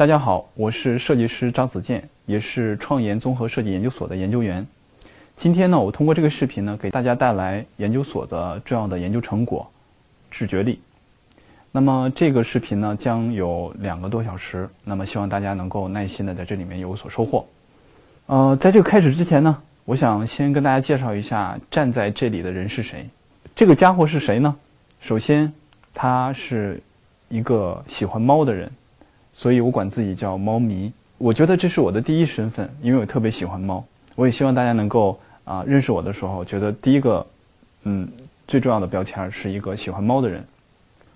大家好，我是设计师张子健，也是创研综合设计研究所的研究员。今天呢，我通过这个视频呢，给大家带来研究所的重要的研究成果——视觉力。那么这个视频呢，将有两个多小时，那么希望大家能够耐心的在这里面有所收获。呃，在这个开始之前呢，我想先跟大家介绍一下站在这里的人是谁。这个家伙是谁呢？首先，他是一个喜欢猫的人，所以我管自己叫猫迷。我觉得这是我的第一身份，因为我特别喜欢猫。我也希望大家能够。啊，认识我的时候，觉得第一个，嗯，最重要的标签是一个喜欢猫的人。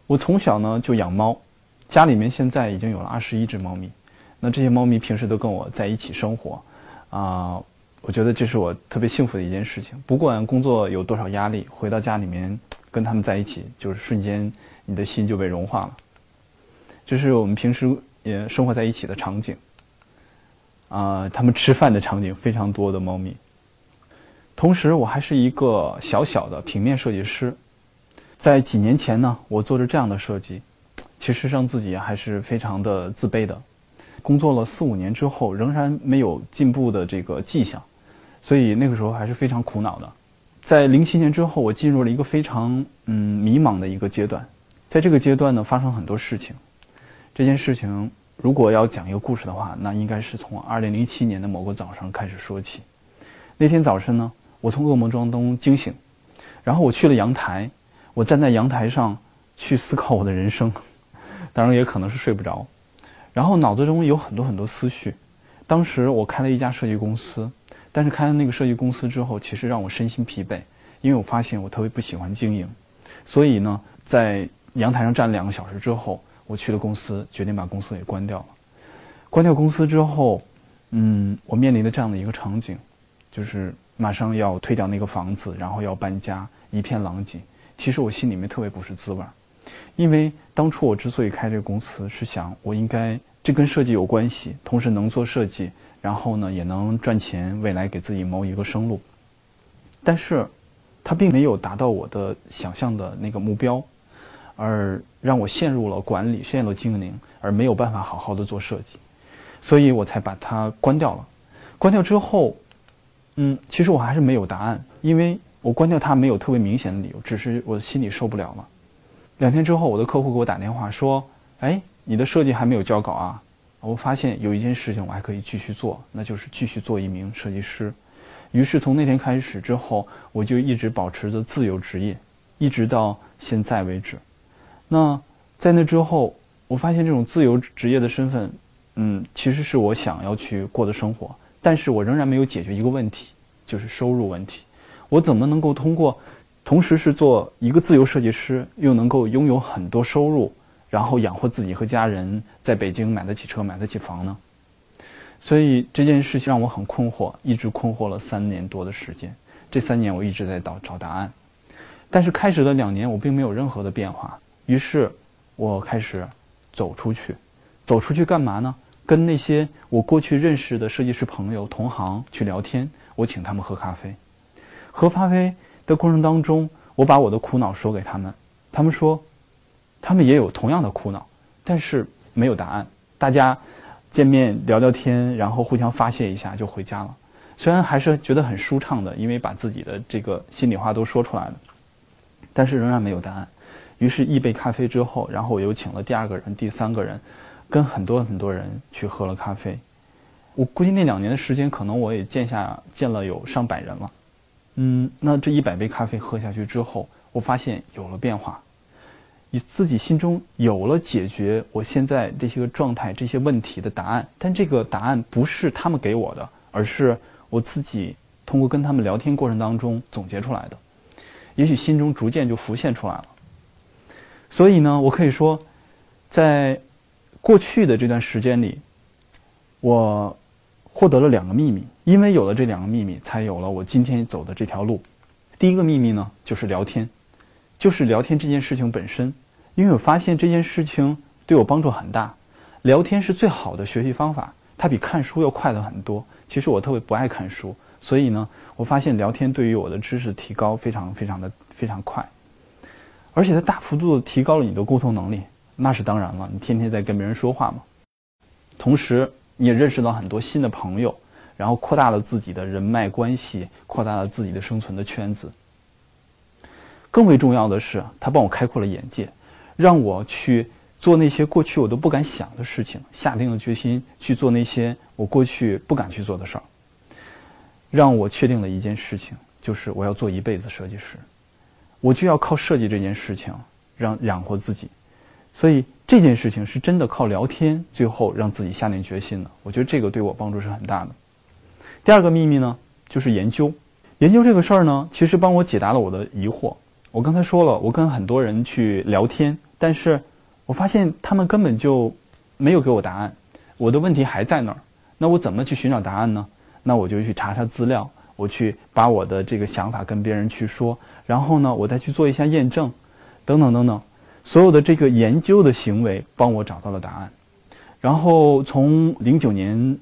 我从小呢就养猫，家里面现在已经有了二十一只猫咪。那这些猫咪平时都跟我在一起生活，啊，我觉得这是我特别幸福的一件事情。不管工作有多少压力，回到家里面跟他们在一起，就是瞬间你的心就被融化了。这是我们平时也生活在一起的场景。啊，他们吃饭的场景非常多的猫咪。同时，我还是一个小小的平面设计师。在几年前呢，我做着这样的设计，其实让自己还是非常的自卑的。工作了四五年之后，仍然没有进步的这个迹象，所以那个时候还是非常苦恼的。在零七年之后，我进入了一个非常嗯迷茫的一个阶段。在这个阶段呢，发生很多事情。这件事情如果要讲一个故事的话，那应该是从二零零七年的某个早上开始说起。那天早晨呢。我从噩梦中惊醒，然后我去了阳台，我站在阳台上去思考我的人生，当然也可能是睡不着，然后脑子中有很多很多思绪。当时我开了一家设计公司，但是开了那个设计公司之后，其实让我身心疲惫，因为我发现我特别不喜欢经营，所以呢，在阳台上站两个小时之后，我去了公司，决定把公司给关掉了。关掉公司之后，嗯，我面临的这样的一个场景，就是。马上要退掉那个房子，然后要搬家，一片狼藉。其实我心里面特别不是滋味儿，因为当初我之所以开这个公司，是想我应该这跟设计有关系，同时能做设计，然后呢也能赚钱，未来给自己谋一个生路。但是，它并没有达到我的想象的那个目标，而让我陷入了管理，陷入了经营，而没有办法好好的做设计，所以我才把它关掉了。关掉之后。嗯，其实我还是没有答案，因为我关掉它没有特别明显的理由，只是我的心里受不了了。两天之后，我的客户给我打电话说：“哎，你的设计还没有交稿啊？”我发现有一件事情我还可以继续做，那就是继续做一名设计师。于是从那天开始之后，我就一直保持着自由职业，一直到现在为止。那在那之后，我发现这种自由职业的身份，嗯，其实是我想要去过的生活。但是我仍然没有解决一个问题，就是收入问题。我怎么能够通过同时是做一个自由设计师，又能够拥有很多收入，然后养活自己和家人，在北京买得起车、买得起房呢？所以这件事情让我很困惑，一直困惑了三年多的时间。这三年我一直在找找答案，但是开始的两年我并没有任何的变化。于是，我开始走出去，走出去干嘛呢？跟那些我过去认识的设计师朋友、同行去聊天，我请他们喝咖啡。喝咖啡的过程当中，我把我的苦恼说给他们，他们说，他们也有同样的苦恼，但是没有答案。大家见面聊聊天，然后互相发泄一下就回家了。虽然还是觉得很舒畅的，因为把自己的这个心里话都说出来了，但是仍然没有答案。于是，一杯咖啡之后，然后我又请了第二个人、第三个人。跟很多很多人去喝了咖啡，我估计那两年的时间，可能我也见下见了有上百人了。嗯，那这一百杯咖啡喝下去之后，我发现有了变化，你自己心中有了解决我现在这些个状态、这些问题的答案。但这个答案不是他们给我的，而是我自己通过跟他们聊天过程当中总结出来的。也许心中逐渐就浮现出来了。所以呢，我可以说，在。过去的这段时间里，我获得了两个秘密，因为有了这两个秘密，才有了我今天走的这条路。第一个秘密呢，就是聊天，就是聊天这件事情本身，因为我发现这件事情对我帮助很大。聊天是最好的学习方法，它比看书要快的很多。其实我特别不爱看书，所以呢，我发现聊天对于我的知识提高非常非常的非常快，而且它大幅度的提高了你的沟通能力。那是当然了，你天天在跟别人说话嘛。同时你也认识到很多新的朋友，然后扩大了自己的人脉关系，扩大了自己的生存的圈子。更为重要的是，他帮我开阔了眼界，让我去做那些过去我都不敢想的事情，下定了决心去做那些我过去不敢去做的事儿。让我确定了一件事情，就是我要做一辈子设计师，我就要靠设计这件事情让养活自己。所以这件事情是真的靠聊天，最后让自己下定决心的。我觉得这个对我帮助是很大的。第二个秘密呢，就是研究。研究这个事儿呢，其实帮我解答了我的疑惑。我刚才说了，我跟很多人去聊天，但是我发现他们根本就没有给我答案，我的问题还在那儿。那我怎么去寻找答案呢？那我就去查查资料，我去把我的这个想法跟别人去说，然后呢，我再去做一下验证，等等等等，所有的这个研究的行为帮我找到了答案。然后从零九年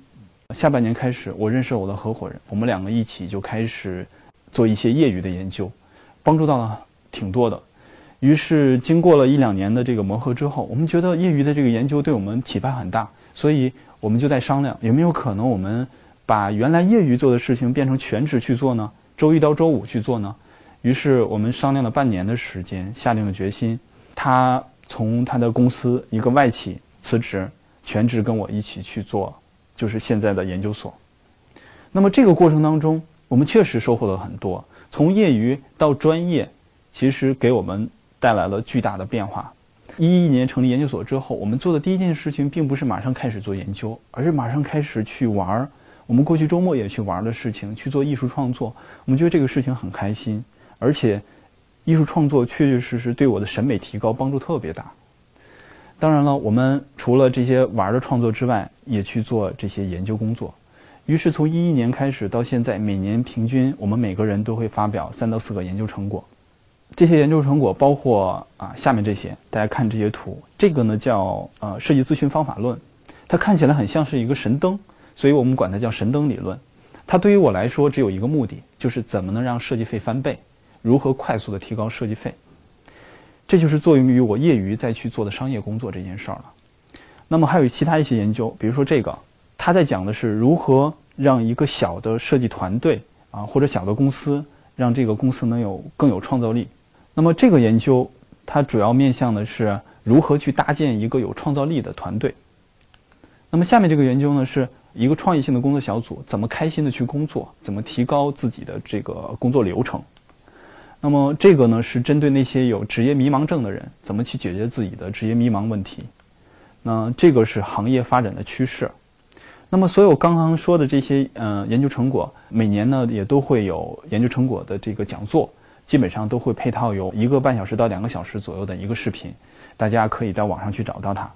下半年开始，我认识了我的合伙人，我们两个一起就开始做一些业余的研究，帮助到了。挺多的，于是经过了一两年的这个磨合之后，我们觉得业余的这个研究对我们启发很大，所以我们就在商量有没有可能我们把原来业余做的事情变成全职去做呢？周一到周五去做呢？于是我们商量了半年的时间，下定了决心，他从他的公司一个外企辞职，全职跟我一起去做，就是现在的研究所。那么这个过程当中，我们确实收获了很多，从业余到专业。其实给我们带来了巨大的变化。一一年成立研究所之后，我们做的第一件事情并不是马上开始做研究，而是马上开始去玩儿。我们过去周末也去玩的事情，去做艺术创作。我们觉得这个事情很开心，而且艺术创作确确实实对我的审美提高帮助特别大。当然了，我们除了这些玩的创作之外，也去做这些研究工作。于是从一一年开始到现在，每年平均我们每个人都会发表三到四个研究成果。这些研究成果包括啊，下面这些，大家看这些图，这个呢叫呃设计咨询方法论，它看起来很像是一个神灯，所以我们管它叫神灯理论。它对于我来说只有一个目的，就是怎么能让设计费翻倍，如何快速的提高设计费。这就是作用于我业余再去做的商业工作这件事儿了。那么还有其他一些研究，比如说这个，他在讲的是如何让一个小的设计团队啊或者小的公司，让这个公司能有更有创造力。那么这个研究，它主要面向的是如何去搭建一个有创造力的团队。那么下面这个研究呢，是一个创意性的工作小组怎么开心的去工作，怎么提高自己的这个工作流程。那么这个呢，是针对那些有职业迷茫症的人，怎么去解决自己的职业迷茫问题。那这个是行业发展的趋势。那么所有刚刚说的这些嗯研究成果，每年呢也都会有研究成果的这个讲座。基本上都会配套有一个半小时到两个小时左右的一个视频，大家可以在网上去找到它。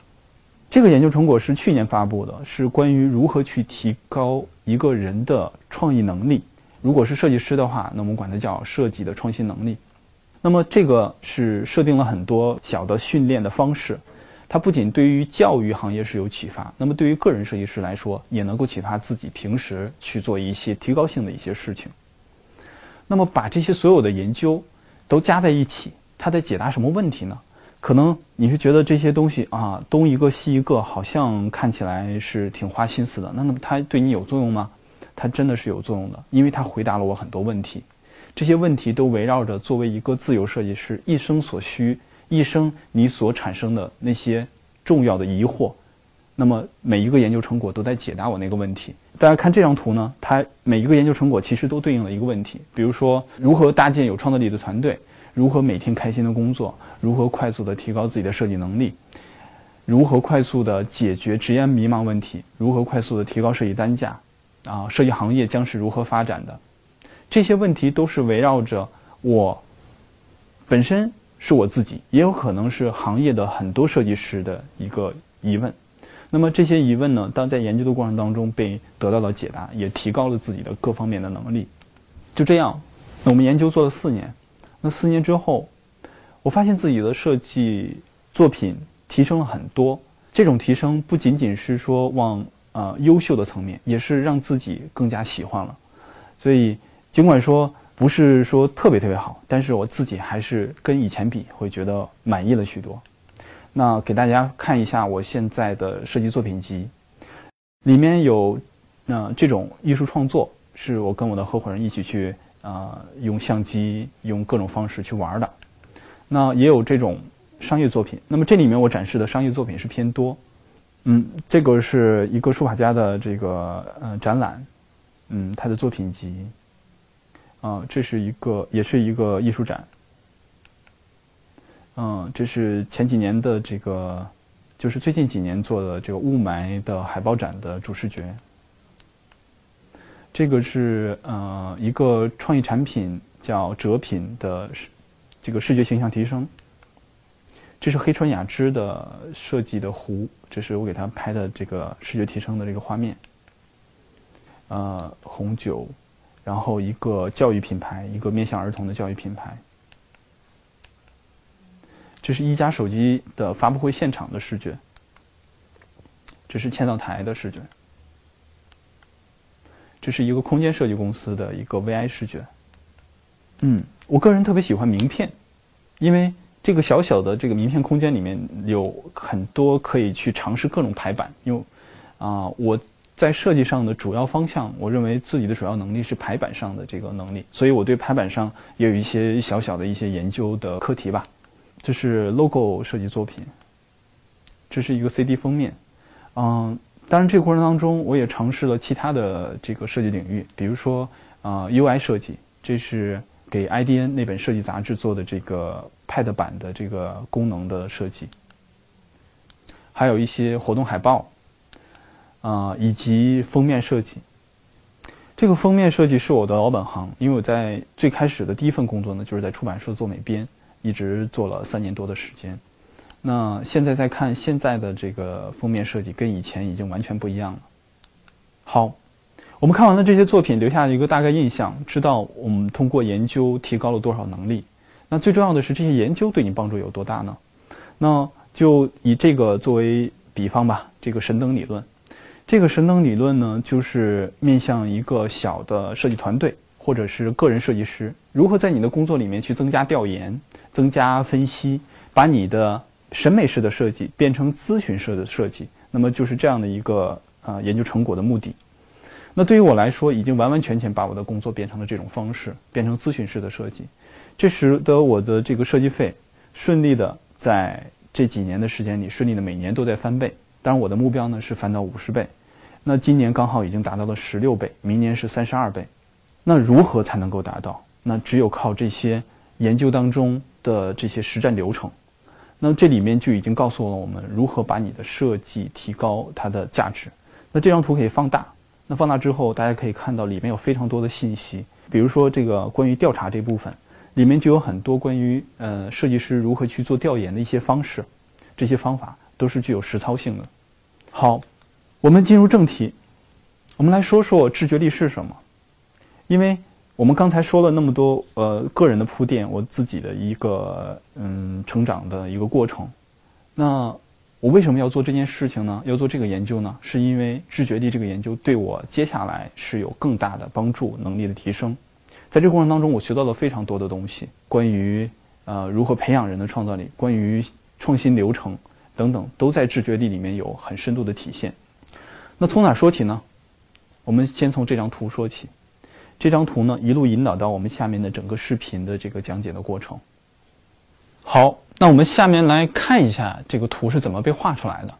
这个研究成果是去年发布的，是关于如何去提高一个人的创意能力。如果是设计师的话，那我们管它叫设计的创新能力。那么这个是设定了很多小的训练的方式，它不仅对于教育行业是有启发，那么对于个人设计师来说，也能够启发自己平时去做一些提高性的一些事情。那么把这些所有的研究都加在一起，它在解答什么问题呢？可能你是觉得这些东西啊，东一个西一个，好像看起来是挺花心思的。那那么它对你有作用吗？它真的是有作用的，因为它回答了我很多问题。这些问题都围绕着作为一个自由设计师一生所需、一生你所产生的那些重要的疑惑。那么每一个研究成果都在解答我那个问题。大家看这张图呢，它每一个研究成果其实都对应了一个问题，比如说如何搭建有创造力的团队，如何每天开心的工作，如何快速的提高自己的设计能力，如何快速的解决职业迷茫问题，如何快速的提高设计单价，啊，设计行业将是如何发展的？这些问题都是围绕着我本身是我自己，也有可能是行业的很多设计师的一个疑问。那么这些疑问呢，当在研究的过程当中被得到了解答，也提高了自己的各方面的能力。就这样，我们研究做了四年。那四年之后，我发现自己的设计作品提升了很多。这种提升不仅仅是说往呃优秀的层面，也是让自己更加喜欢了。所以尽管说不是说特别特别好，但是我自己还是跟以前比会觉得满意了许多。那给大家看一下我现在的设计作品集，里面有，呃，这种艺术创作是我跟我的合伙人一起去，呃，用相机用各种方式去玩的。那也有这种商业作品。那么这里面我展示的商业作品是偏多。嗯，这个是一个书法家的这个呃展览，嗯，他的作品集。啊，这是一个，也是一个艺术展。嗯，这是前几年的这个，就是最近几年做的这个雾霾的海报展的主视觉。这个是呃一个创意产品叫折品的这个视觉形象提升。这是黑川雅之的设计的壶，这是我给他拍的这个视觉提升的这个画面。呃，红酒，然后一个教育品牌，一个面向儿童的教育品牌。这是一加手机的发布会现场的视觉，这是千岛台的视觉，这是一个空间设计公司的一个 VI 视觉。嗯，我个人特别喜欢名片，因为这个小小的这个名片空间里面有很多可以去尝试各种排版。因为啊，我在设计上的主要方向，我认为自己的主要能力是排版上的这个能力，所以我对排版上也有一些小小的一些研究的课题吧。这是 logo 设计作品，这是一个 CD 封面，嗯，当然这个过程当中我也尝试了其他的这个设计领域，比如说啊 UI 设计，这是给 IDN 那本设计杂志做的这个 Pad 版的这个功能的设计，还有一些活动海报，啊以及封面设计。这个封面设计是我的老本行，因为我在最开始的第一份工作呢，就是在出版社做美编。一直做了三年多的时间，那现在再看现在的这个封面设计，跟以前已经完全不一样了。好，我们看完了这些作品，留下一个大概印象，知道我们通过研究提高了多少能力。那最重要的是，这些研究对你帮助有多大呢？那就以这个作为比方吧，这个神灯理论。这个神灯理论呢，就是面向一个小的设计团队或者是个人设计师，如何在你的工作里面去增加调研。增加分析，把你的审美式的设计变成咨询式的设计，那么就是这样的一个呃研究成果的目的。那对于我来说，已经完完全全把我的工作变成了这种方式，变成咨询式的设计，这使得我的这个设计费顺利的在这几年的时间里顺利的每年都在翻倍。当然，我的目标呢是翻到五十倍，那今年刚好已经达到了十六倍，明年是三十二倍。那如何才能够达到？那只有靠这些研究当中。的这些实战流程，那这里面就已经告诉了我们如何把你的设计提高它的价值。那这张图可以放大，那放大之后，大家可以看到里面有非常多的信息，比如说这个关于调查这部分，里面就有很多关于呃设计师如何去做调研的一些方式，这些方法都是具有实操性的。好，我们进入正题，我们来说说知觉力是什么，因为。我们刚才说了那么多，呃，个人的铺垫，我自己的一个嗯成长的一个过程。那我为什么要做这件事情呢？要做这个研究呢？是因为知觉力这个研究对我接下来是有更大的帮助，能力的提升。在这个过程当中，我学到了非常多的东西，关于呃如何培养人的创造力，关于创新流程等等，都在知觉力里面有很深度的体现。那从哪说起呢？我们先从这张图说起。这张图呢，一路引导到我们下面的整个视频的这个讲解的过程。好，那我们下面来看一下这个图是怎么被画出来的。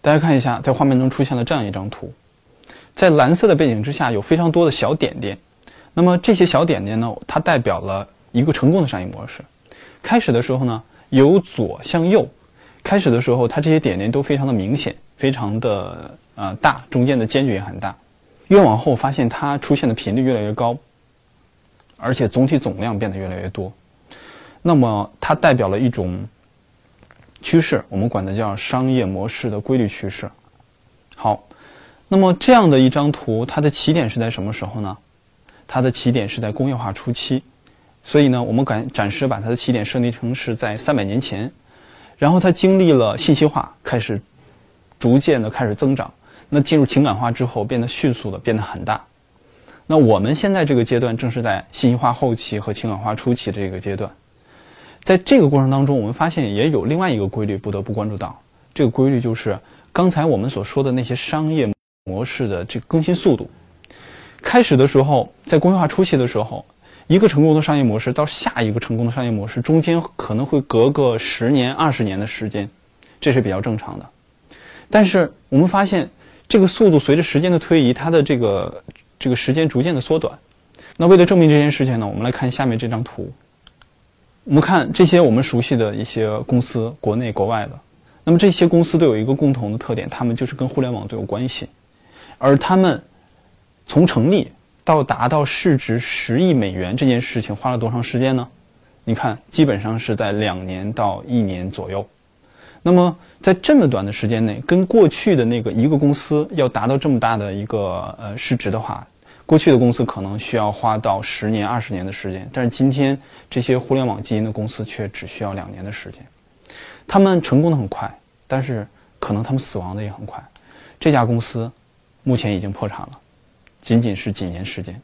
大家看一下，在画面中出现了这样一张图，在蓝色的背景之下有非常多的小点点。那么这些小点点呢，它代表了一个成功的商业模式。开始的时候呢，由左向右，开始的时候它这些点点都非常的明显，非常的呃大，中间的间距也很大。越往后发现它出现的频率越来越高，而且总体总量变得越来越多，那么它代表了一种趋势，我们管它叫商业模式的规律趋势。好，那么这样的一张图，它的起点是在什么时候呢？它的起点是在工业化初期，所以呢，我们敢暂时把它的起点设定成是在三百年前，然后它经历了信息化，开始逐渐的开始增长。那进入情感化之后，变得迅速的变得很大。那我们现在这个阶段正是在信息化后期和情感化初期这个阶段。在这个过程当中，我们发现也有另外一个规律不得不关注到。这个规律就是刚才我们所说的那些商业模式的这个更新速度。开始的时候，在工业化初期的时候，一个成功的商业模式到下一个成功的商业模式中间可能会隔个十年、二十年的时间，这是比较正常的。但是我们发现，这个速度随着时间的推移，它的这个这个时间逐渐的缩短。那为了证明这件事情呢，我们来看下面这张图。我们看这些我们熟悉的一些公司，国内国外的。那么这些公司都有一个共同的特点，他们就是跟互联网都有关系，而他们。从成立到达到市值十亿美元这件事情花了多长时间呢？你看，基本上是在两年到一年左右。那么在这么短的时间内，跟过去的那个一个公司要达到这么大的一个呃市值的话，过去的公司可能需要花到十年、二十年的时间，但是今天这些互联网基因的公司却只需要两年的时间。他们成功的很快，但是可能他们死亡的也很快。这家公司目前已经破产了。仅仅是几年时间，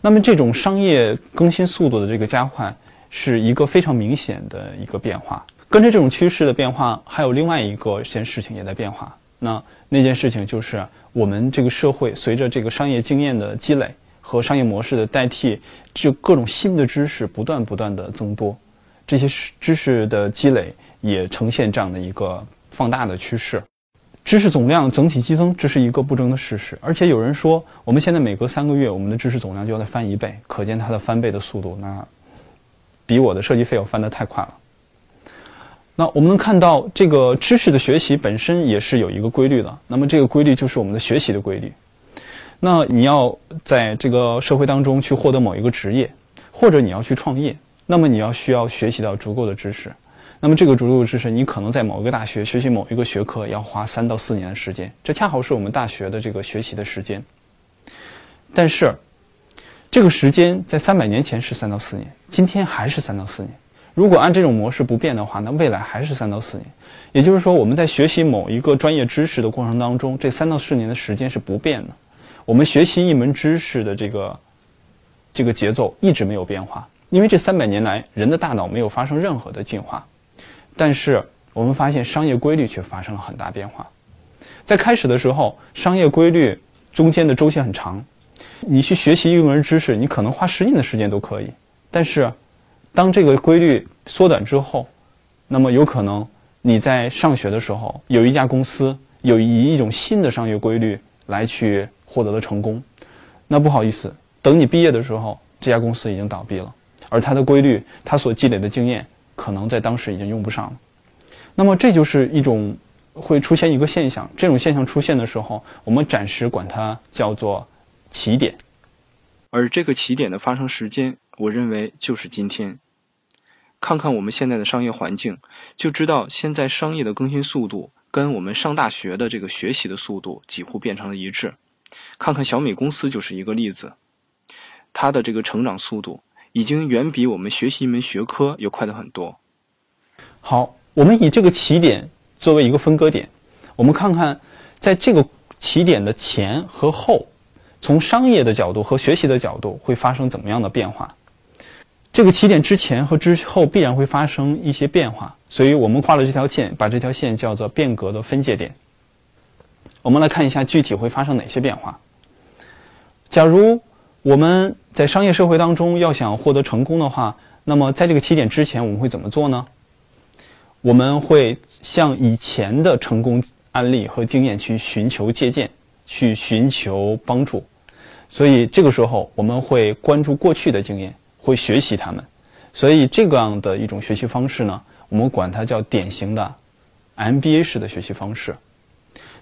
那么这种商业更新速度的这个加快，是一个非常明显的一个变化。跟着这种趋势的变化，还有另外一个件事情也在变化。那那件事情就是我们这个社会随着这个商业经验的积累和商业模式的代替，就各种新的知识不断不断的增多，这些知识的积累也呈现这样的一个放大的趋势。知识总量整体激增，这是一个不争的事实。而且有人说，我们现在每隔三个月，我们的知识总量就要再翻一倍，可见它的翻倍的速度，那比我的设计费要翻得太快了。那我们能看到，这个知识的学习本身也是有一个规律的。那么这个规律就是我们的学习的规律。那你要在这个社会当中去获得某一个职业，或者你要去创业，那么你要需要学习到足够的知识。那么这个足够知识，你可能在某一个大学学习某一个学科要花三到四年的时间，这恰好是我们大学的这个学习的时间。但是，这个时间在三百年前是三到四年，今天还是三到四年。如果按这种模式不变的话，那未来还是三到四年。也就是说，我们在学习某一个专业知识的过程当中，这三到四年的时间是不变的。我们学习一门知识的这个这个节奏一直没有变化，因为这三百年来人的大脑没有发生任何的进化。但是我们发现商业规律却发生了很大变化。在开始的时候，商业规律中间的周期很长，你去学习一门知识，你可能花十年的时间都可以。但是，当这个规律缩短之后，那么有可能你在上学的时候，有一家公司有以一种新的商业规律来去获得了成功，那不好意思，等你毕业的时候，这家公司已经倒闭了，而它的规律，它所积累的经验。可能在当时已经用不上了，那么这就是一种会出现一个现象。这种现象出现的时候，我们暂时管它叫做起点，而这个起点的发生时间，我认为就是今天。看看我们现在的商业环境，就知道现在商业的更新速度跟我们上大学的这个学习的速度几乎变成了一致。看看小米公司就是一个例子，它的这个成长速度。已经远比我们学习一门学科要快的很多。好，我们以这个起点作为一个分割点，我们看看在这个起点的前和后，从商业的角度和学习的角度会发生怎么样的变化？这个起点之前和之后必然会发生一些变化，所以我们画了这条线，把这条线叫做变革的分界点。我们来看一下具体会发生哪些变化。假如我们在商业社会当中要想获得成功的话，那么在这个起点之前，我们会怎么做呢？我们会向以前的成功案例和经验去寻求借鉴，去寻求帮助。所以这个时候，我们会关注过去的经验，会学习他们。所以这个样的一种学习方式呢，我们管它叫典型的 MBA 式的学习方式。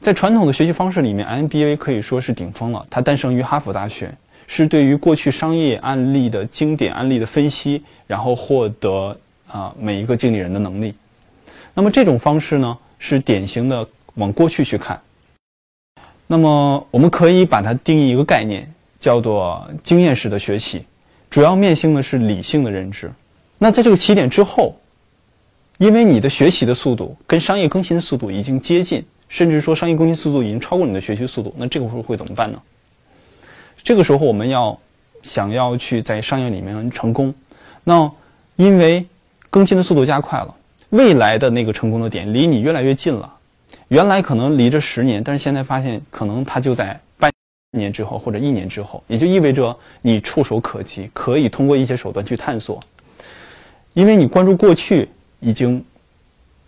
在传统的学习方式里面，MBA 可以说是顶峰了。它诞生于哈佛大学。是对于过去商业案例的经典案例的分析，然后获得啊每一个经理人的能力。那么这种方式呢，是典型的往过去去看。那么我们可以把它定义一个概念，叫做经验式的学习，主要面向的是理性的认知。那在这个起点之后，因为你的学习的速度跟商业更新的速度已经接近，甚至说商业更新速度已经超过你的学习速度，那这个时候会怎么办呢？这个时候，我们要想要去在商业里面成功，那因为更新的速度加快了，未来的那个成功的点离你越来越近了，原来可能离着十年，但是现在发现可能它就在半年之后或者一年之后，也就意味着你触手可及，可以通过一些手段去探索。因为你关注过去已经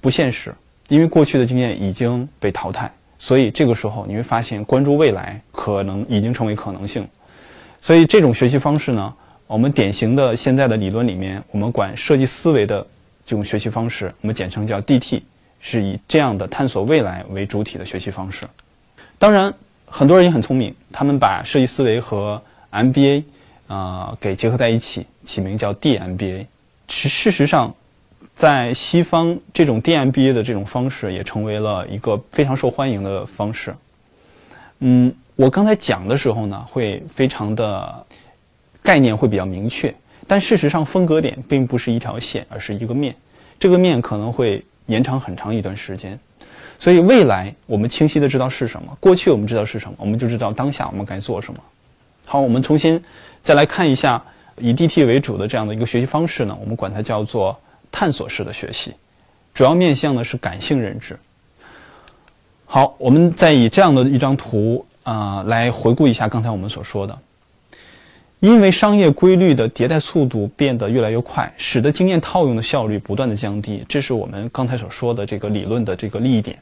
不现实，因为过去的经验已经被淘汰，所以这个时候你会发现关注未来可能已经成为可能性。所以这种学习方式呢，我们典型的现在的理论里面，我们管设计思维的这种学习方式，我们简称叫 DT。是以这样的探索未来为主体的学习方式。当然，很多人也很聪明，他们把设计思维和 MBA 啊给结合在一起，起名叫 DMBA。其事实上，在西方，这种 DMBA 的这种方式也成为了一个非常受欢迎的方式。嗯，我刚才讲的时候呢，会非常的概念会比较明确，但事实上分隔点并不是一条线，而是一个面。这个面可能会。延长很长一段时间，所以未来我们清晰的知道是什么，过去我们知道是什么，我们就知道当下我们该做什么。好，我们重新再来看一下以 DT 为主的这样的一个学习方式呢，我们管它叫做探索式的学习，主要面向的是感性认知。好，我们再以这样的一张图啊来回顾一下刚才我们所说的。因为商业规律的迭代速度变得越来越快，使得经验套用的效率不断的降低，这是我们刚才所说的这个理论的这个利益点。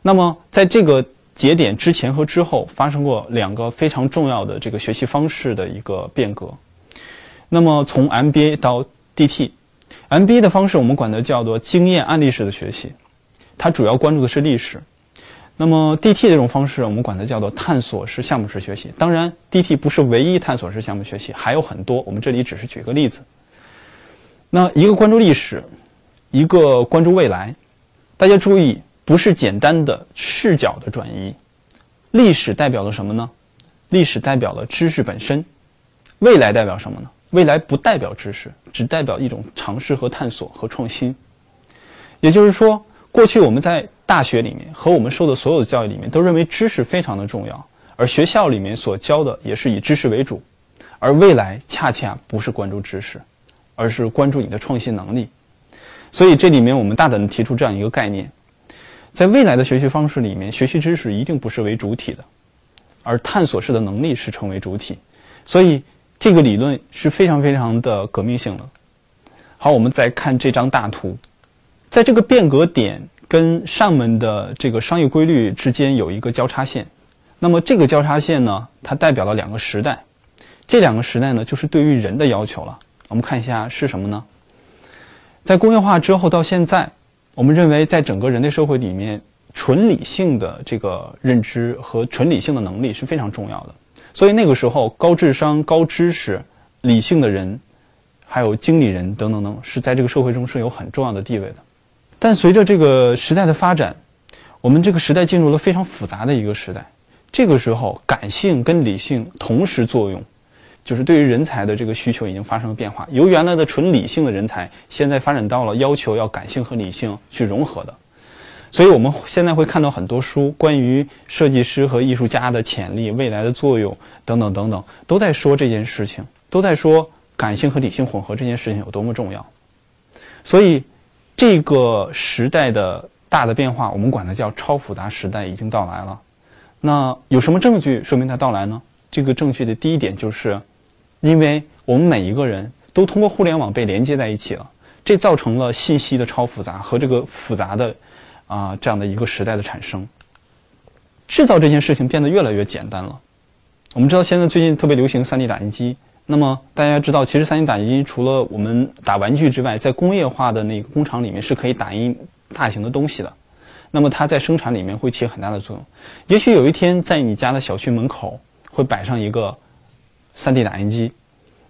那么，在这个节点之前和之后，发生过两个非常重要的这个学习方式的一个变革。那么，从 MBA 到 DT MBA 的方式我们管它叫做经验案例式的学习，它主要关注的是历史。那么 DT 这种方式，我们管它叫做探索式项目式学习。当然，DT 不是唯一探索式项目学习，还有很多。我们这里只是举个例子。那一个关注历史，一个关注未来。大家注意，不是简单的视角的转移。历史代表了什么呢？历史代表了知识本身。未来代表什么呢？未来不代表知识，只代表一种尝试和探索和创新。也就是说，过去我们在大学里面和我们受的所有的教育里面，都认为知识非常的重要，而学校里面所教的也是以知识为主，而未来恰恰不是关注知识，而是关注你的创新能力。所以这里面我们大胆地提出这样一个概念，在未来的学习方式里面，学习知识一定不是为主体的，而探索式的能力是成为主体。所以这个理论是非常非常的革命性的。好，我们再看这张大图，在这个变革点。跟上面的这个商业规律之间有一个交叉线，那么这个交叉线呢，它代表了两个时代，这两个时代呢，就是对于人的要求了。我们看一下是什么呢？在工业化之后到现在，我们认为在整个人类社会里面，纯理性的这个认知和纯理性的能力是非常重要的。所以那个时候，高智商、高知识、理性的人，还有经理人等等等，是在这个社会中是有很重要的地位的。但随着这个时代的发展，我们这个时代进入了非常复杂的一个时代。这个时候，感性跟理性同时作用，就是对于人才的这个需求已经发生了变化。由原来的纯理性的人才，现在发展到了要求要感性和理性去融合的。所以我们现在会看到很多书，关于设计师和艺术家的潜力、未来的作用等等等等，都在说这件事情，都在说感性和理性混合这件事情有多么重要。所以。这个时代的大的变化，我们管它叫超复杂时代已经到来了。那有什么证据说明它到来呢？这个证据的第一点就是，因为我们每一个人都通过互联网被连接在一起了，这造成了信息的超复杂和这个复杂的啊这样的一个时代的产生。制造这件事情变得越来越简单了。我们知道现在最近特别流行 3D 打印机。那么大家知道，其实三 D 打印机除了我们打玩具之外，在工业化的那个工厂里面是可以打印大型的东西的。那么它在生产里面会起很大的作用。也许有一天在你家的小区门口会摆上一个三 D 打印机，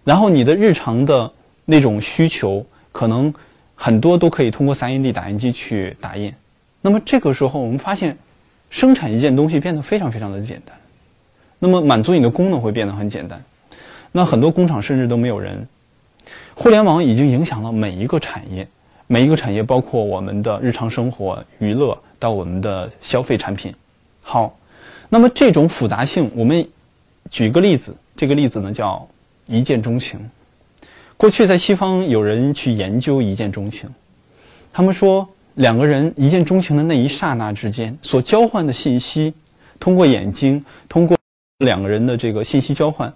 然后你的日常的那种需求可能很多都可以通过三 D 打印机去打印。那么这个时候我们发现，生产一件东西变得非常非常的简单。那么满足你的功能会变得很简单。那很多工厂甚至都没有人。互联网已经影响了每一个产业，每一个产业包括我们的日常生活、娱乐到我们的消费产品。好，那么这种复杂性，我们举一个例子，这个例子呢叫一见钟情。过去在西方有人去研究一见钟情，他们说两个人一见钟情的那一刹那之间所交换的信息，通过眼睛，通过两个人的这个信息交换，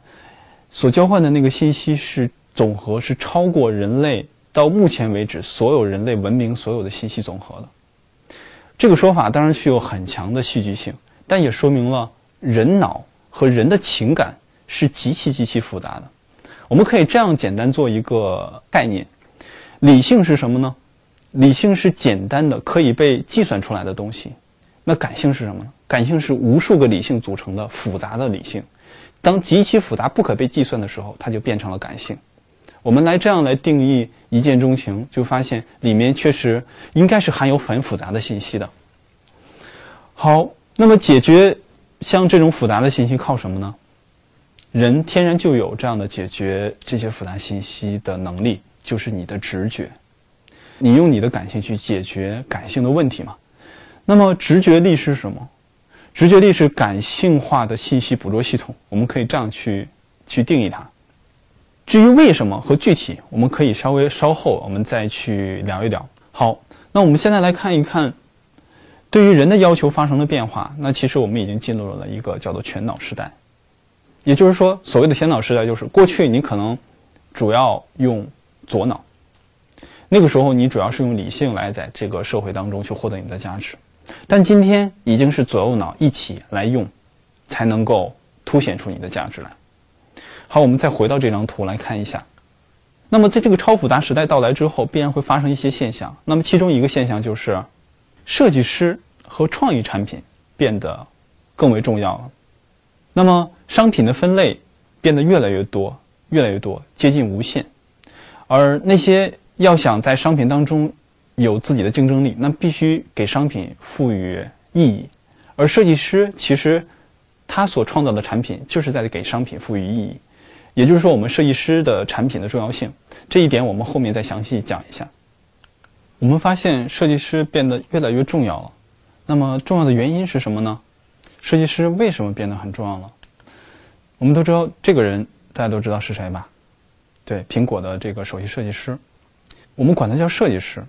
所交换的那个信息是总和，是超过人类到目前为止所有人类文明所有的信息总和的。这个说法当然具有很强的戏剧性，但也说明了人脑和人的情感是极其极其复杂的。我们可以这样简单做一个概念：理性是什么呢？理性是简单的可以被计算出来的东西。那感性是什么呢？感性是无数个理性组成的复杂的理性。当极其复杂不可被计算的时候，它就变成了感性。我们来这样来定义一见钟情，就发现里面确实应该是含有很复杂的信息的。好，那么解决像这种复杂的信息靠什么呢？人天然就有这样的解决这些复杂信息的能力，就是你的直觉。你用你的感性去解决感性的问题嘛？那么直觉力是什么？直觉力是感性化的信息捕捉系统，我们可以这样去去定义它。至于为什么和具体，我们可以稍微稍后我们再去聊一聊。好，那我们现在来看一看，对于人的要求发生了变化。那其实我们已经进入了一个叫做全脑时代，也就是说，所谓的全脑时代，就是过去你可能主要用左脑，那个时候你主要是用理性来在这个社会当中去获得你的价值，但今天已经是左右脑一起来用，才能够凸显出你的价值来。好，我们再回到这张图来看一下。那么，在这个超复杂时代到来之后，必然会发生一些现象。那么，其中一个现象就是，设计师和创意产品变得更为重要了。那么，商品的分类变得越来越多，越来越多，接近无限。而那些要想在商品当中有自己的竞争力，那必须给商品赋予意义。而设计师其实他所创造的产品，就是在给商品赋予意义。也就是说，我们设计师的产品的重要性，这一点我们后面再详细讲一下。我们发现设计师变得越来越重要了。那么重要的原因是什么呢？设计师为什么变得很重要了？我们都知道这个人，大家都知道是谁吧？对，苹果的这个首席设计师，我们管他叫设计师。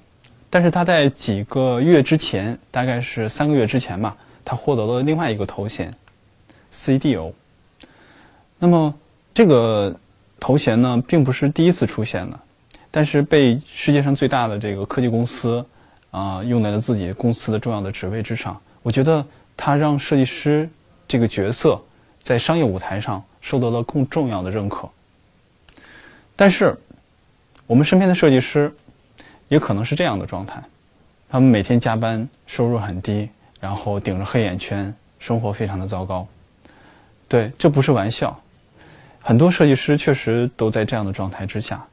但是他在几个月之前，大概是三个月之前吧，他获得了另外一个头衔，CDO。那么这个头衔呢，并不是第一次出现的，但是被世界上最大的这个科技公司啊用在了自己公司的重要的职位之上。我觉得他让设计师这个角色在商业舞台上受到了更重要的认可。但是我们身边的设计师也可能是这样的状态：他们每天加班，收入很低，然后顶着黑眼圈，生活非常的糟糕。对，这不是玩笑。很多设计师确实都在这样的状态之下，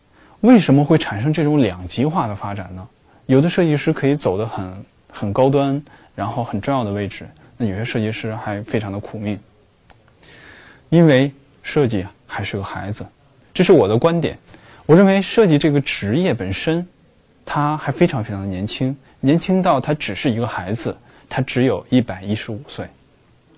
为什么会产生这种两极化的发展呢？有的设计师可以走得很很高端，然后很重要的位置，那有些设计师还非常的苦命。因为设计还是个孩子，这是我的观点。我认为设计这个职业本身，它还非常非常的年轻，年轻到它只是一个孩子，它只有一百一十五岁，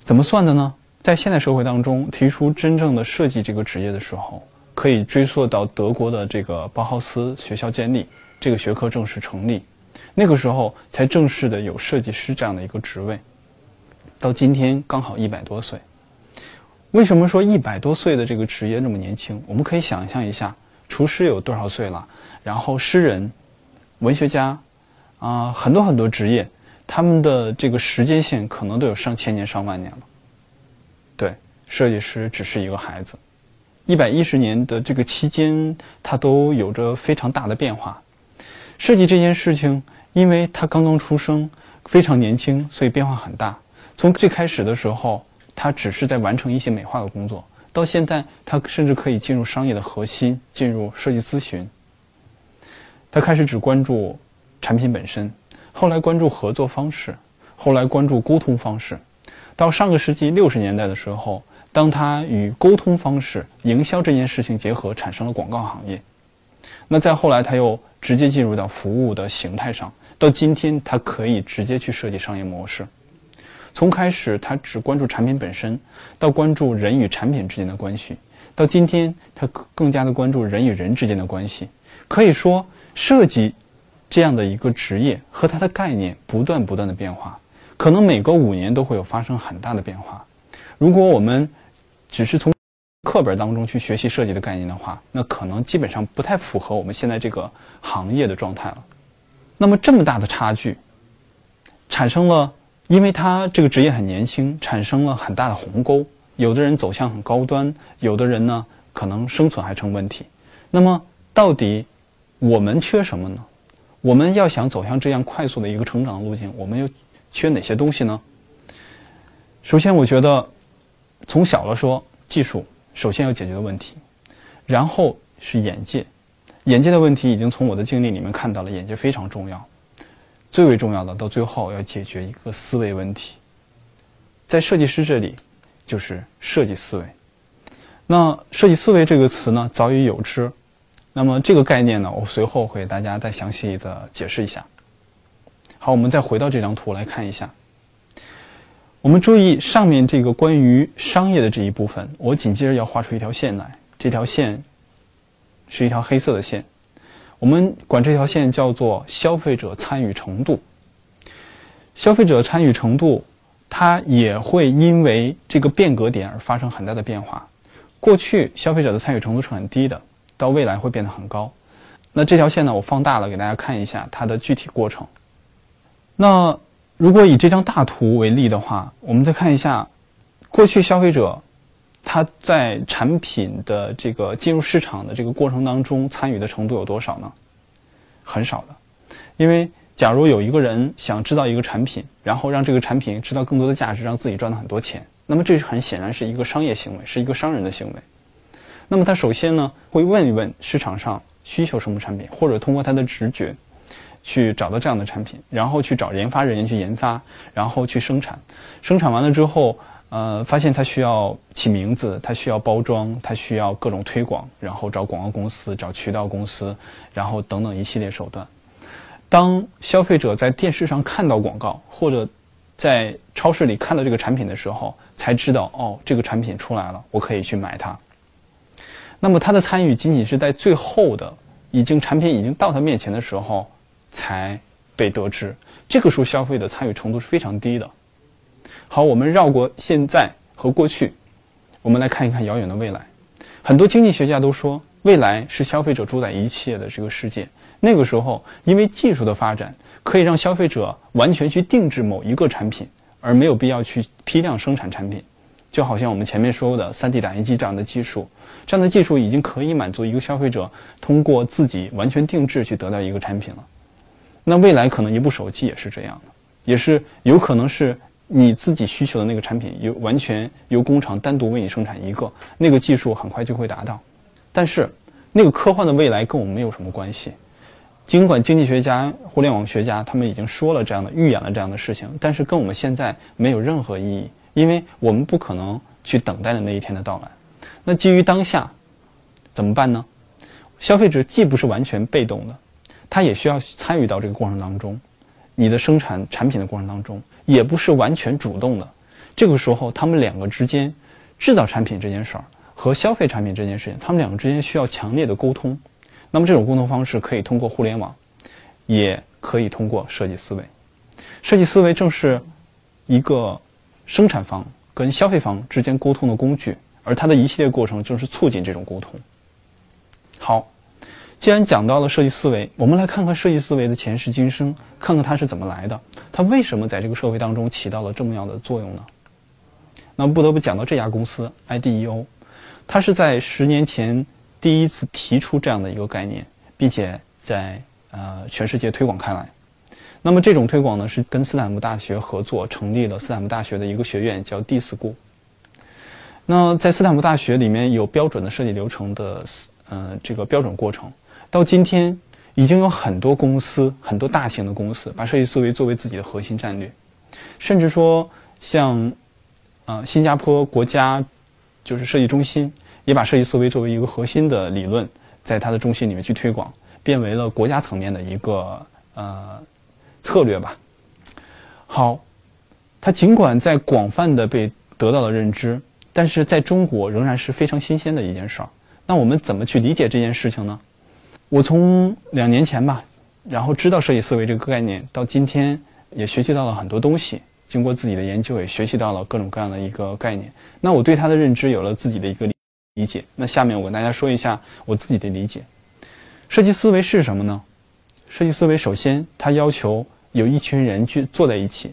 怎么算的呢？在现代社会当中，提出真正的设计这个职业的时候，可以追溯到德国的这个包豪斯学校建立，这个学科正式成立，那个时候才正式的有设计师这样的一个职位。到今天刚好一百多岁。为什么说一百多岁的这个职业那么年轻？我们可以想象一下，厨师有多少岁了？然后诗人、文学家，啊，很多很多职业，他们的这个时间线可能都有上千年、上万年了。对，设计师只是一个孩子，一百一十年的这个期间，他都有着非常大的变化。设计这件事情，因为他刚刚出生，非常年轻，所以变化很大。从最开始的时候，他只是在完成一些美化的工作，到现在，他甚至可以进入商业的核心，进入设计咨询。他开始只关注产品本身，后来关注合作方式，后来关注沟通方式。到上个世纪六十年代的时候，当他与沟通方式、营销这件事情结合，产生了广告行业。那再后来，他又直接进入到服务的形态上。到今天，他可以直接去设计商业模式。从开始他只关注产品本身，到关注人与产品之间的关系，到今天他更加的关注人与人之间的关系。可以说，设计这样的一个职业和它的概念不断不断的变化，可能每隔五年都会有发生很大的变化。如果我们只是从课本当中去学习设计的概念的话，那可能基本上不太符合我们现在这个行业的状态了。那么这么大的差距，产生了，因为他这个职业很年轻，产生了很大的鸿沟。有的人走向很高端，有的人呢可能生存还成问题。那么到底我们缺什么呢？我们要想走向这样快速的一个成长路径，我们又缺哪些东西呢？首先，我觉得从小了说，技术首先要解决的问题，然后是眼界。眼界的问题已经从我的经历里面看到了，眼界非常重要。最为重要的，到最后要解决一个思维问题。在设计师这里，就是设计思维。那设计思维这个词呢，早已有之。那么这个概念呢，我随后会给大家再详细的解释一下。好，我们再回到这张图来看一下。我们注意上面这个关于商业的这一部分，我紧接着要画出一条线来。这条线是一条黑色的线，我们管这条线叫做消费者参与程度。消费者参与程度，它也会因为这个变革点而发生很大的变化。过去消费者的参与程度是很低的。到未来会变得很高，那这条线呢？我放大了给大家看一下它的具体过程。那如果以这张大图为例的话，我们再看一下，过去消费者他在产品的这个进入市场的这个过程当中参与的程度有多少呢？很少的，因为假如有一个人想知道一个产品，然后让这个产品制造更多的价值，让自己赚到很多钱，那么这是很显然是一个商业行为，是一个商人的行为。那么他首先呢会问一问市场上需求什么产品，或者通过他的直觉去找到这样的产品，然后去找研发人员去研发，然后去生产。生产完了之后，呃，发现他需要起名字，他需要包装，他需要各种推广，然后找广告公司、找渠道公司，然后等等一系列手段。当消费者在电视上看到广告，或者在超市里看到这个产品的时候，才知道哦，这个产品出来了，我可以去买它。那么他的参与仅仅是在最后的，已经产品已经到他面前的时候，才被得知。这个时候消费的参与程度是非常低的。好，我们绕过现在和过去，我们来看一看遥远的未来。很多经济学家都说，未来是消费者主宰一切的这个世界。那个时候，因为技术的发展，可以让消费者完全去定制某一个产品，而没有必要去批量生产产品。就好像我们前面说的 3D 打印机这样的技术，这样的技术已经可以满足一个消费者通过自己完全定制去得到一个产品了。那未来可能一部手机也是这样的，也是有可能是你自己需求的那个产品由完全由工厂单独为你生产一个，那个技术很快就会达到。但是那个科幻的未来跟我们没有什么关系。尽管经济学家、互联网学家他们已经说了这样的预言了这样的事情，但是跟我们现在没有任何意义。因为我们不可能去等待的那一天的到来，那基于当下，怎么办呢？消费者既不是完全被动的，他也需要参与到这个过程当中，你的生产产品的过程当中，也不是完全主动的。这个时候，他们两个之间，制造产品这件事儿和消费产品这件事情，他们两个之间需要强烈的沟通。那么这种沟通方式可以通过互联网，也可以通过设计思维。设计思维正是一个。生产方跟消费方之间沟通的工具，而它的一系列过程就是促进这种沟通。好，既然讲到了设计思维，我们来看看设计思维的前世今生，看看它是怎么来的，它为什么在这个社会当中起到了这么样的作用呢？那不得不讲到这家公司 IDEO，它是在十年前第一次提出这样的一个概念，并且在呃全世界推广开来。那么这种推广呢，是跟斯坦福大学合作成立了斯坦福大学的一个学院，叫 DISCO。那在斯坦福大学里面有标准的设计流程的，呃，这个标准过程。到今天，已经有很多公司，很多大型的公司把设计思维作为自己的核心战略，甚至说像，呃，新加坡国家就是设计中心也把设计思维作为一个核心的理论，在它的中心里面去推广，变为了国家层面的一个呃。策略吧，好，它尽管在广泛的被得到了认知，但是在中国仍然是非常新鲜的一件事儿。那我们怎么去理解这件事情呢？我从两年前吧，然后知道设计思维这个概念，到今天也学习到了很多东西。经过自己的研究，也学习到了各种各样的一个概念。那我对它的认知有了自己的一个理解。那下面我跟大家说一下我自己的理解。设计思维是什么呢？设计思维首先它要求有一群人去坐在一起，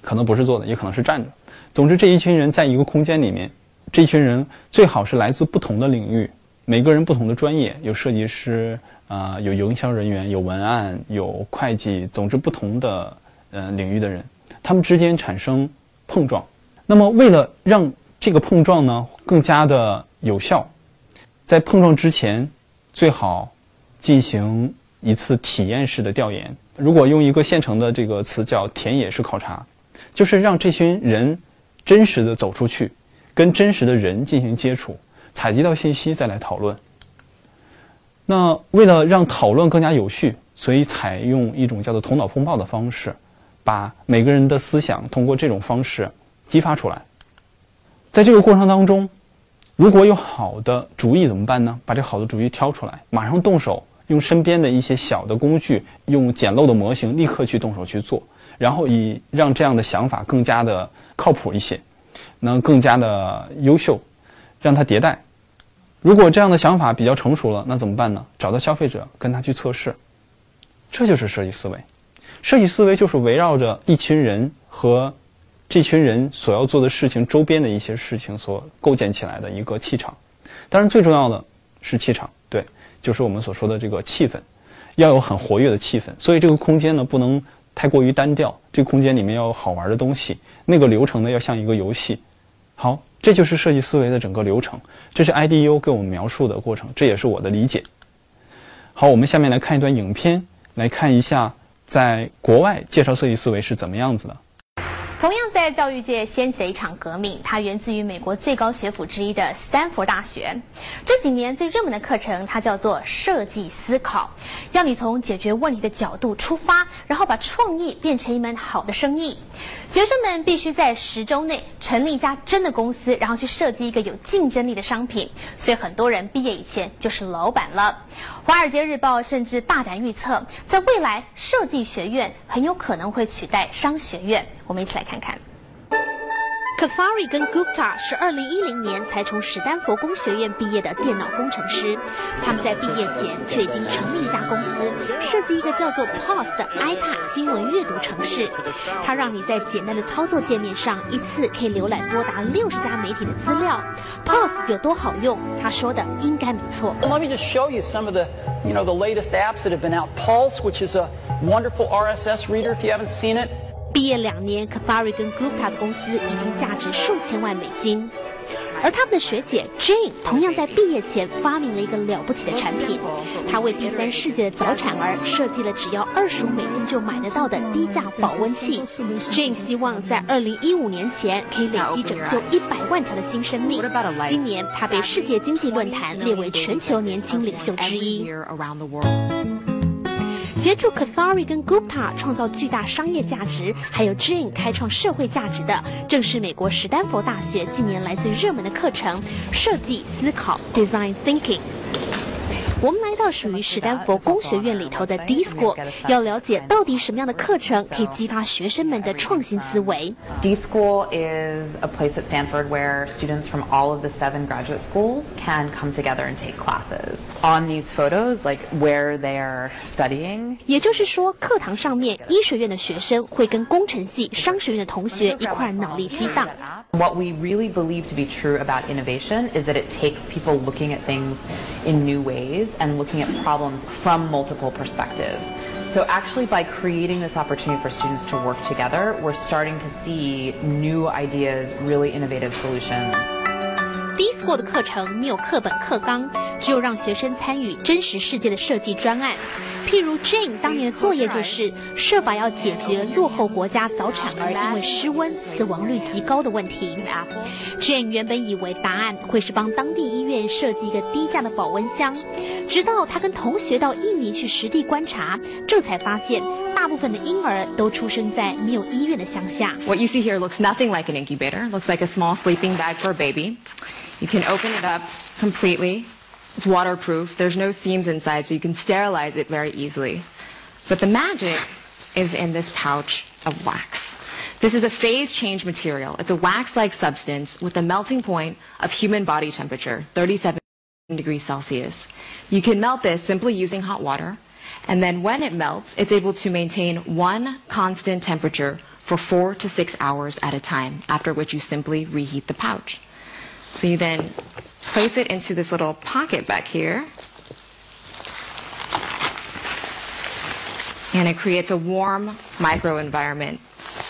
可能不是坐的，也可能是站着。总之，这一群人在一个空间里面，这一群人最好是来自不同的领域，每个人不同的专业，有设计师啊，有营销人员，有文案，有会计，总之不同的呃领域的人。他们之间产生碰撞，那么为了让这个碰撞呢更加的有效，在碰撞之前，最好进行一次体验式的调研。如果用一个现成的这个词叫田野式考察，就是让这群人真实的走出去，跟真实的人进行接触，采集到信息再来讨论。那为了让讨论更加有序，所以采用一种叫做头脑风暴的方式。把每个人的思想通过这种方式激发出来，在这个过程当中，如果有好的主意怎么办呢？把这好的主意挑出来，马上动手，用身边的一些小的工具，用简陋的模型，立刻去动手去做，然后以让这样的想法更加的靠谱一些，能更加的优秀，让它迭代。如果这样的想法比较成熟了，那怎么办呢？找到消费者，跟他去测试，这就是设计思维。设计思维就是围绕着一群人和这群人所要做的事情周边的一些事情所构建起来的一个气场。当然，最重要的是气场，对，就是我们所说的这个气氛，要有很活跃的气氛。所以这个空间呢，不能太过于单调，这空间里面要有好玩的东西。那个流程呢，要像一个游戏。好，这就是设计思维的整个流程。这是 IDU 给我们描述的过程，这也是我的理解。好，我们下面来看一段影片，来看一下。在国外介绍设计思维是怎么样子的？同样在教育界掀起了一场革命，它源自于美国最高学府之一的斯坦福大学。这几年最热门的课程，它叫做设计思考，让你从解决问题的角度出发，然后把创意变成一门好的生意。学生们必须在十周内成立一家真的公司，然后去设计一个有竞争力的商品。所以很多人毕业以前就是老板了。华尔街日报甚至大胆预测，在未来设计学院很有可能会取代商学院。我们一起来看看。K a f a r i 跟 Gupta 是2010年才从史丹佛工学院毕业的电脑工程师，他们在毕业前却已经成立一家公司，设计一个叫做 POS 的 iPad 新闻阅读程式。它让你在简单的操作界面上一次可以浏览多达六十家媒体的资料。POS 有多好用？他说的应该没错。Let me just show you some of the, you know, the latest apps that have been out. Pulse, which is a wonderful RSS reader if you haven't seen it. 毕业两年 k a f a r i 跟 Gupta 的公司已经价值数千万美金，而他们的学姐 Jane 同样在毕业前发明了一个了不起的产品，她为第三世界的早产儿设计了只要二十五美金就买得到的低价保温器。Jane 希望在二零一五年前可以累积拯救一百万条的新生命。今年，她被世界经济论坛列为全球年轻领袖之一。协助 k a t h a r i 跟 Gupta 创造巨大商业价值，还有 Jane 开创社会价值的，正是美国史丹佛大学近年来最热门的课程——设计思考 （Design Thinking）。我们来到属于史丹佛工学院里头的 D School，要了解到底什么样的课程可以激发学生们的创新思维。D School is a place at Stanford where students from all of the seven graduate schools can come together and take classes. On these photos, like where they are studying，也就是说，课堂上面医学院的学生会跟工程系、商学院的同学一块脑力激荡。What we really believe to be true about innovation is that it takes people looking at things in new ways and looking at problems from multiple perspectives. So actually by creating this opportunity for students to work together, we're starting to see new ideas, really innovative solutions. D School 的课程没有课本课纲，只有让学生参与真实世界的设计专案。 譬如 Jane 当年的作业就是设法要解决落后国家早产儿因为失温死亡率极高的问题。Jane 原本以为答案会是帮当地医院设计一个低价的保温箱，直到他跟同学到印尼去实地观察，这才发现大部分的婴儿都出生在没有医院的乡下。What you see here looks nothing like an incubator. Looks like a small sleeping bag for a baby. You can open it up completely. It's waterproof. There's no seams inside, so you can sterilize it very easily. But the magic is in this pouch of wax. This is a phase change material. It's a wax-like substance with a melting point of human body temperature, 37 degrees Celsius. You can melt this simply using hot water, and then when it melts, it's able to maintain one constant temperature for four to six hours at a time, after which you simply reheat the pouch. So you then place it into this little pocket back here, and it creates a warm microenvironment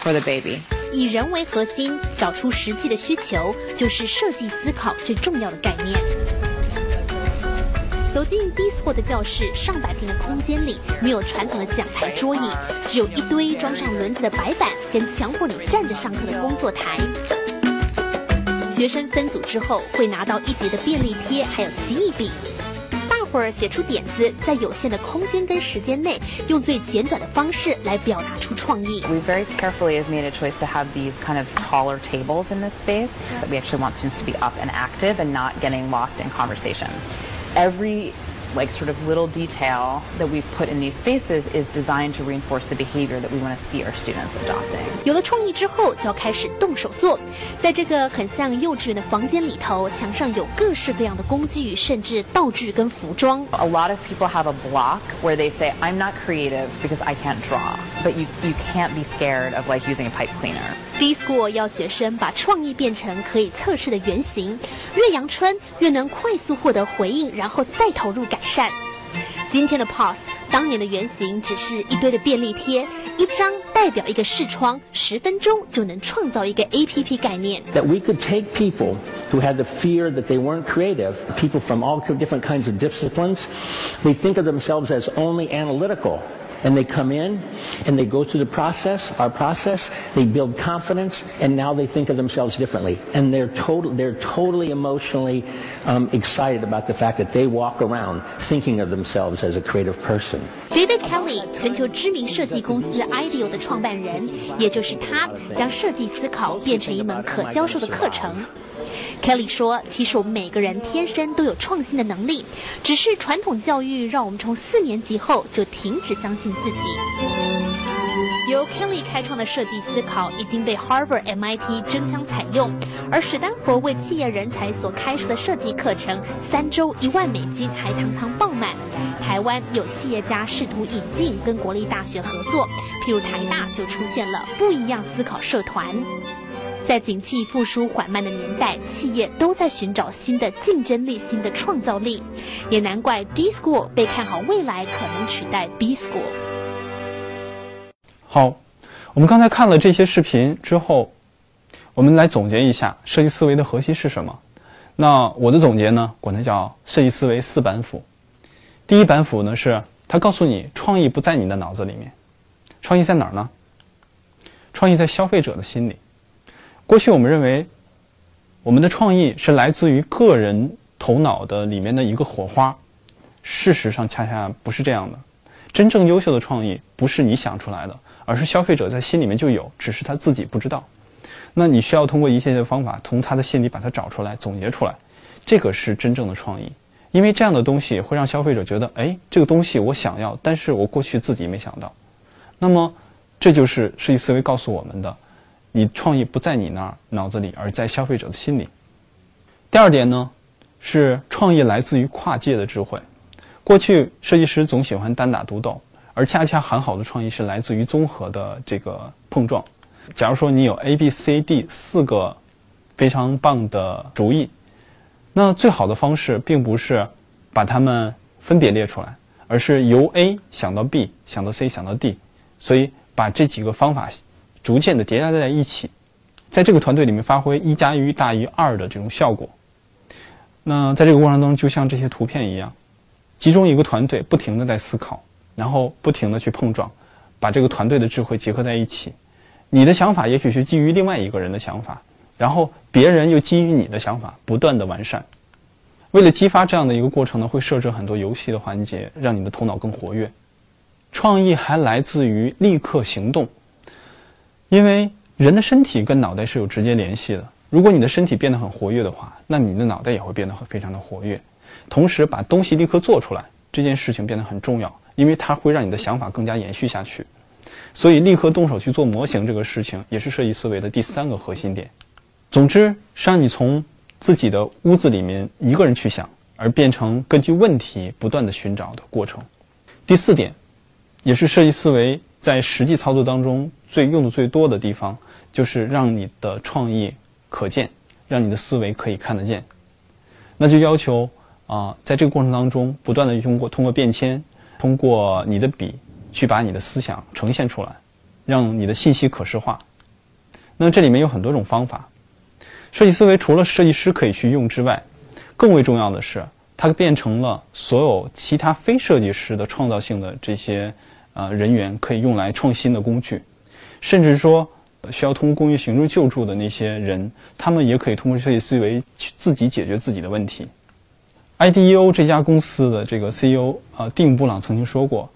for the baby. 以人为核心，找出实际的需求，就是设计思考最重要的概念。走进 Discore 的教室，上百平的空间里没有传统的讲台桌椅，只有一堆装上轮子的白板跟墙坡里站着上课的工作台。学生分组之后会拿到一叠的便利贴，还有奇异笔。大伙儿写出点子，在有限的空间跟时间内，用最简短的方式来表达出创意。We very carefully have made a choice to have these kind of taller tables in this space. We actually want students to be up and active and not getting lost in conversation. Every like sort of little detail that we've put in these spaces is designed to reinforce the behavior that we want to see our students adopting. 有了创意之后，就要开始动手做。在这个很像幼稚园的房间里头，墙上有各式各样的工具，甚至道具跟服装。 A lot of people have a block where they say, I'm not creative because I can't draw. But you, you can't be scared of like using a pipe cleaner. D School 要学生把创意变成可以测试的原型，越阳春越能快速获得回应，然后再投入改善。今天的 Pause，当年的原型只是一堆的便利贴，一张代表一个视窗，十分钟就能创造一个 APP 概念。 that we could take people who had the fear that they weren't creative, people from all different kinds of disciplines, they think of themselves as only analytical. And they come in and they go through the process, our process, they build confidence, and now they think of themselves differently. And they're, total, they're totally emotionally um, excited about the fact that they walk around thinking of themselves as a creative person. David Kelly，全球知名设计公司 IDEO 的创办人，也就是他，将设计思考变成一门可教授的课程。 Kelly 说：“其实我们每个人天生都有创新的能力，只是传统教育让我们从四年级后就停止相信自己。”由 Kelly 开创的设计思考已经被 Harvard、MIT 争相采用，而史丹佛为企业人才所开设的设计课程，三周一万美金还堂堂爆满。台湾有企业家试图引进，跟国立大学合作，譬如台大就出现了不一样思考社团。在景气复苏缓慢的年代，企业都在寻找新的竞争力、新的创造力，也难怪 D School 被看好未来可能取代 B School。好，我们刚才看了这些视频之后，我们来总结一下设计思维的核心是什么。那我的总结呢，管它叫设计思维四板斧。第一板斧呢是它告诉你，创意不在你的脑子里面，创意在哪儿呢？创意在消费者的心里。过去我们认为，我们的创意是来自于个人头脑的里面的一个火花，事实上恰恰不是这样的。真正优秀的创意不是你想出来的，而是消费者在心里面就有，只是他自己不知道。那你需要通过一系列的方法，从他的心里把它找出来、总结出来，这个是真正的创意。因为这样的东西会让消费者觉得，哎，这个东西我想要，但是我过去自己没想到。那么，这就是设计思维告诉我们的：你创意不在你那儿脑子里，而在消费者的心里。第二点呢，是创意来自于跨界的智慧。过去设计师总喜欢单打独斗，而恰恰很好的创意是来自于综合的这个碰撞。假如说你有 A、B、C、D 四个非常棒的主意，那最好的方式并不是把它们分别列出来，而是由 A 想到 B，想到 C，想到 D，所以把这几个方法逐渐的叠加在一起，在这个团队里面发挥一加一大于二的这种效果。那在这个过程当中，就像这些图片一样。集中一个团队，不停的在思考，然后不停的去碰撞，把这个团队的智慧结合在一起。你的想法也许是基于另外一个人的想法，然后别人又基于你的想法，不断的完善。为了激发这样的一个过程呢，会设置很多游戏的环节，让你的头脑更活跃。创意还来自于立刻行动，因为人的身体跟脑袋是有直接联系的。如果你的身体变得很活跃的话，那你的脑袋也会变得很非常的活跃。同时，把东西立刻做出来，这件事情变得很重要，因为它会让你的想法更加延续下去。所以，立刻动手去做模型这个事情，也是设计思维的第三个核心点。总之，是让你从自己的屋子里面一个人去想，而变成根据问题不断的寻找的过程。第四点，也是设计思维在实际操作当中最用的最多的地方，就是让你的创意可见，让你的思维可以看得见。那就要求啊，在这个过程当中，不断的通过通过变迁，通过你的笔。去把你的思想呈现出来，让你的信息可视化。那这里面有很多种方法。设计思维除了设计师可以去用之外，更为重要的是，它变成了所有其他非设计师的创造性的这些呃人员可以用来创新的工具。甚至说，需要通过公益行动救助的那些人，他们也可以通过设计思维去自己解决自己的问题。IDEO 这家公司的这个 CEO 啊，蒂姆·布朗曾经说过。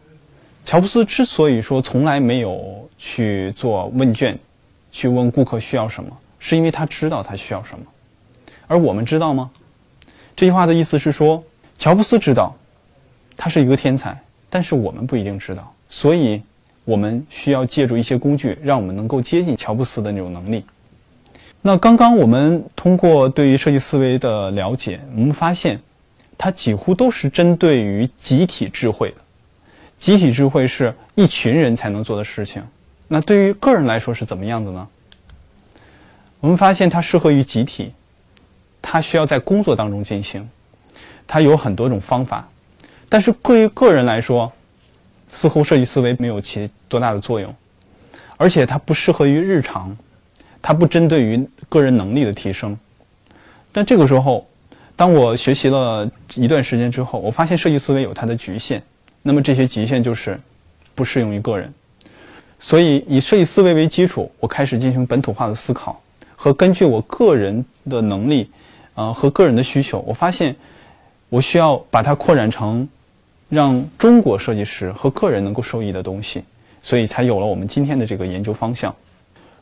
乔布斯之所以说从来没有去做问卷，去问顾客需要什么，是因为他知道他需要什么，而我们知道吗？这句话的意思是说，乔布斯知道，他是一个天才，但是我们不一定知道，所以我们需要借助一些工具，让我们能够接近乔布斯的那种能力。那刚刚我们通过对于设计思维的了解，我们发现，它几乎都是针对于集体智慧的。集体智慧是一群人才能做的事情，那对于个人来说是怎么样子呢？我们发现它适合于集体，它需要在工作当中进行，它有很多种方法，但是对于个人来说，似乎设计思维没有起多大的作用，而且它不适合于日常，它不针对于个人能力的提升。但这个时候，当我学习了一段时间之后，我发现设计思维有它的局限。那么这些局限就是不适用于个人，所以以设计思维为基础，我开始进行本土化的思考和根据我个人的能力，呃和个人的需求，我发现我需要把它扩展成让中国设计师和个人能够受益的东西，所以才有了我们今天的这个研究方向。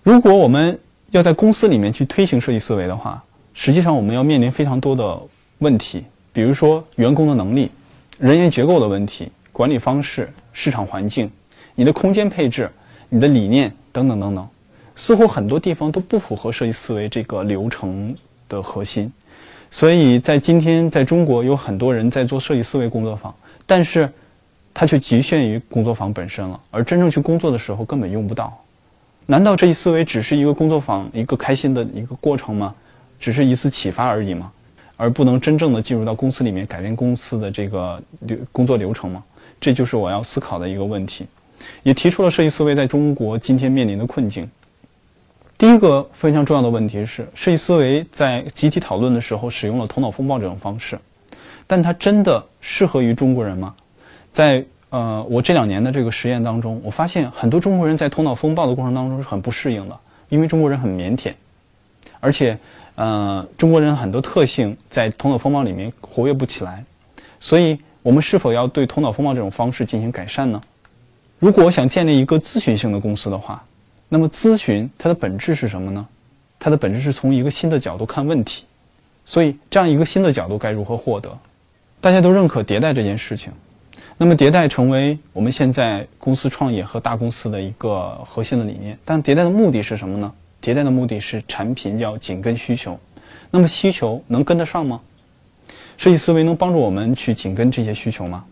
如果我们要在公司里面去推行设计思维的话，实际上我们要面临非常多的问题，比如说员工的能力、人员结构的问题。管理方式、市场环境、你的空间配置、你的理念等等等等，似乎很多地方都不符合设计思维这个流程的核心。所以在今天，在中国有很多人在做设计思维工作坊，但是它却局限于工作坊本身了，而真正去工作的时候根本用不到。难道设计思维只是一个工作坊一个开心的一个过程吗？只是一次启发而已吗？而不能真正的进入到公司里面改变公司的这个流工作流程吗？这就是我要思考的一个问题，也提出了设计思维在中国今天面临的困境。第一个非常重要的问题是，设计思维在集体讨论的时候使用了头脑风暴这种方式，但它真的适合于中国人吗？在呃，我这两年的这个实验当中，我发现很多中国人在头脑风暴的过程当中是很不适应的，因为中国人很腼腆，而且呃，中国人很多特性在头脑风暴里面活跃不起来，所以。我们是否要对头脑风暴这种方式进行改善呢？如果我想建立一个咨询性的公司的话，那么咨询它的本质是什么呢？它的本质是从一个新的角度看问题。所以，这样一个新的角度该如何获得？大家都认可迭代这件事情，那么迭代成为我们现在公司创业和大公司的一个核心的理念。但迭代的目的是什么呢？迭代的目的是产品要紧跟需求。那么需求能跟得上吗？设计思维能帮助我们去紧跟这些需求吗？